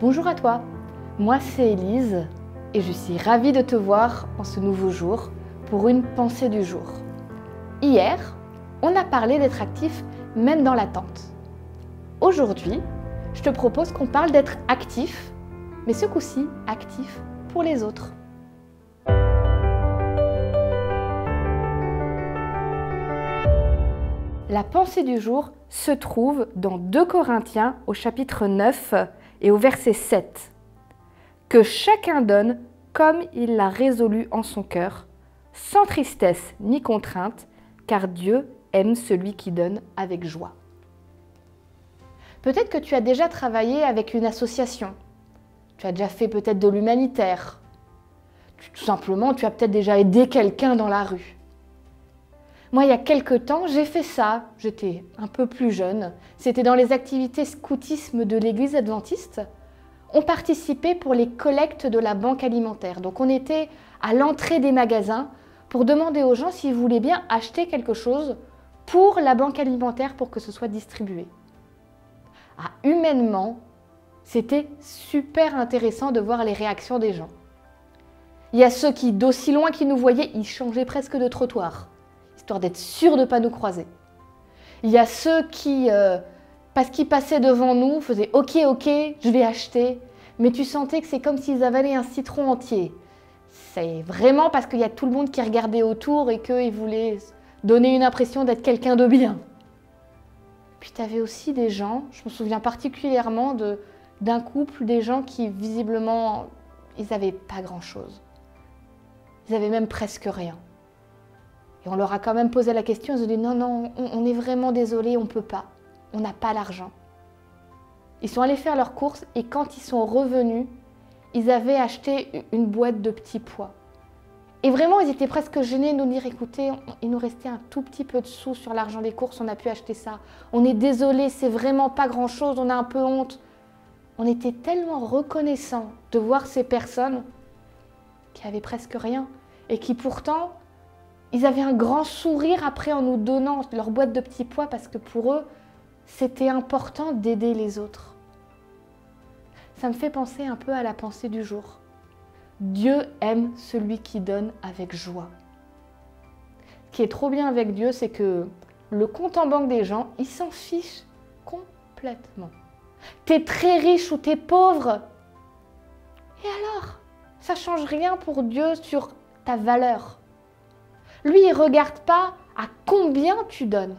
Bonjour à toi, moi c'est Élise et je suis ravie de te voir en ce nouveau jour pour une pensée du jour. Hier, on a parlé d'être actif même dans l'attente. Aujourd'hui, je te propose qu'on parle d'être actif, mais ce coup-ci actif pour les autres. La pensée du jour se trouve dans 2 Corinthiens au chapitre 9 et au verset 7. Que chacun donne comme il l'a résolu en son cœur, sans tristesse ni contrainte, car Dieu aime celui qui donne avec joie. Peut-être que tu as déjà travaillé avec une association. Tu as déjà fait peut-être de l'humanitaire. Tout simplement, tu as peut-être déjà aidé quelqu'un dans la rue. Moi, il y a quelque temps, j'ai fait ça. J'étais un peu plus jeune. C'était dans les activités scoutisme de l'église adventiste. On participait pour les collectes de la banque alimentaire. Donc, on était à l'entrée des magasins pour demander aux gens s'ils voulaient bien acheter quelque chose pour la banque alimentaire pour que ce soit distribué. Ah, humainement, c'était super intéressant de voir les réactions des gens. Il y a ceux qui, d'aussi loin qu'ils nous voyaient, ils changeaient presque de trottoir histoire d'être sûr de ne pas nous croiser. Il y a ceux qui, euh, parce qu'ils passaient devant nous, faisaient OK, OK, je vais acheter, mais tu sentais que c'est comme s'ils avalaient un citron entier. C'est vraiment parce qu'il y a tout le monde qui regardait autour et qu'ils voulaient donner une impression d'être quelqu'un de bien. Puis tu avais aussi des gens, je me souviens particulièrement d'un couple, des gens qui visiblement, ils n'avaient pas grand-chose. Ils avaient même presque rien. Et on leur a quand même posé la question, ils ont dit non, non, on, est vraiment désolé, on ne peut pas. On n'a pas l'argent. Ils sont allés faire leurs courses et quand ils sont revenus, ils avaient acheté une boîte de petits pois. Et vraiment, ils étaient presque gênés de nous dire écoutez, il nous restait un tout petit peu de sous sur l'argent des courses, on a pu acheter ça. On est désolé, c'est vraiment pas grand chose, on a un peu honte. On était tellement reconnaissants de voir ces personnes qui avaient presque rien et qui pourtant ils avaient un grand sourire après en nous donnant leur boîte de petits pois parce que pour eux, c'était important d'aider les autres. Ça me fait penser un peu à la pensée du jour. Dieu aime celui qui donne avec joie. Ce qui est trop bien avec Dieu, c'est que le compte en banque des gens, il s'en fiche complètement. T'es très riche ou t'es pauvre. Et alors Ça change rien pour Dieu sur ta valeur. Lui, il regarde pas à combien tu donnes.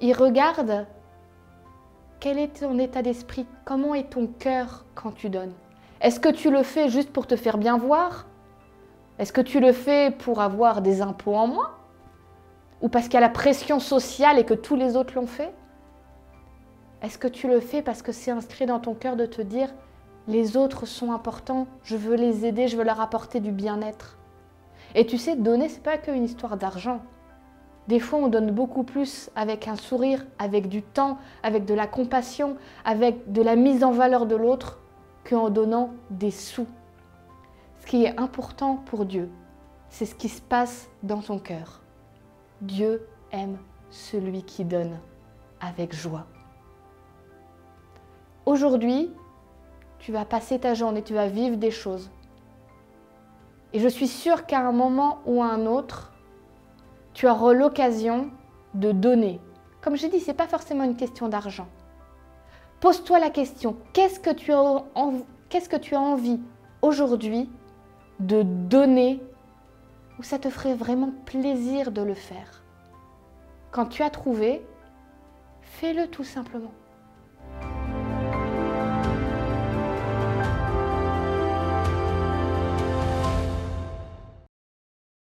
Il regarde quel est ton état d'esprit, comment est ton cœur quand tu donnes. Est-ce que tu le fais juste pour te faire bien voir? Est-ce que tu le fais pour avoir des impôts en moins? Ou parce qu'il y a la pression sociale et que tous les autres l'ont fait? Est-ce que tu le fais parce que c'est inscrit dans ton cœur de te dire les autres sont importants, je veux les aider, je veux leur apporter du bien-être? Et tu sais, donner, c'est pas qu'une histoire d'argent. Des fois, on donne beaucoup plus avec un sourire, avec du temps, avec de la compassion, avec de la mise en valeur de l'autre, qu'en donnant des sous. Ce qui est important pour Dieu, c'est ce qui se passe dans ton cœur. Dieu aime celui qui donne avec joie. Aujourd'hui, tu vas passer ta journée, tu vas vivre des choses. Et je suis sûre qu'à un moment ou à un autre, tu auras l'occasion de donner. Comme je dis, ce n'est pas forcément une question d'argent. Pose-toi la question, qu'est-ce que tu as, que tu as envie aujourd'hui de donner ou ça te ferait vraiment plaisir de le faire? Quand tu as trouvé, fais-le tout simplement.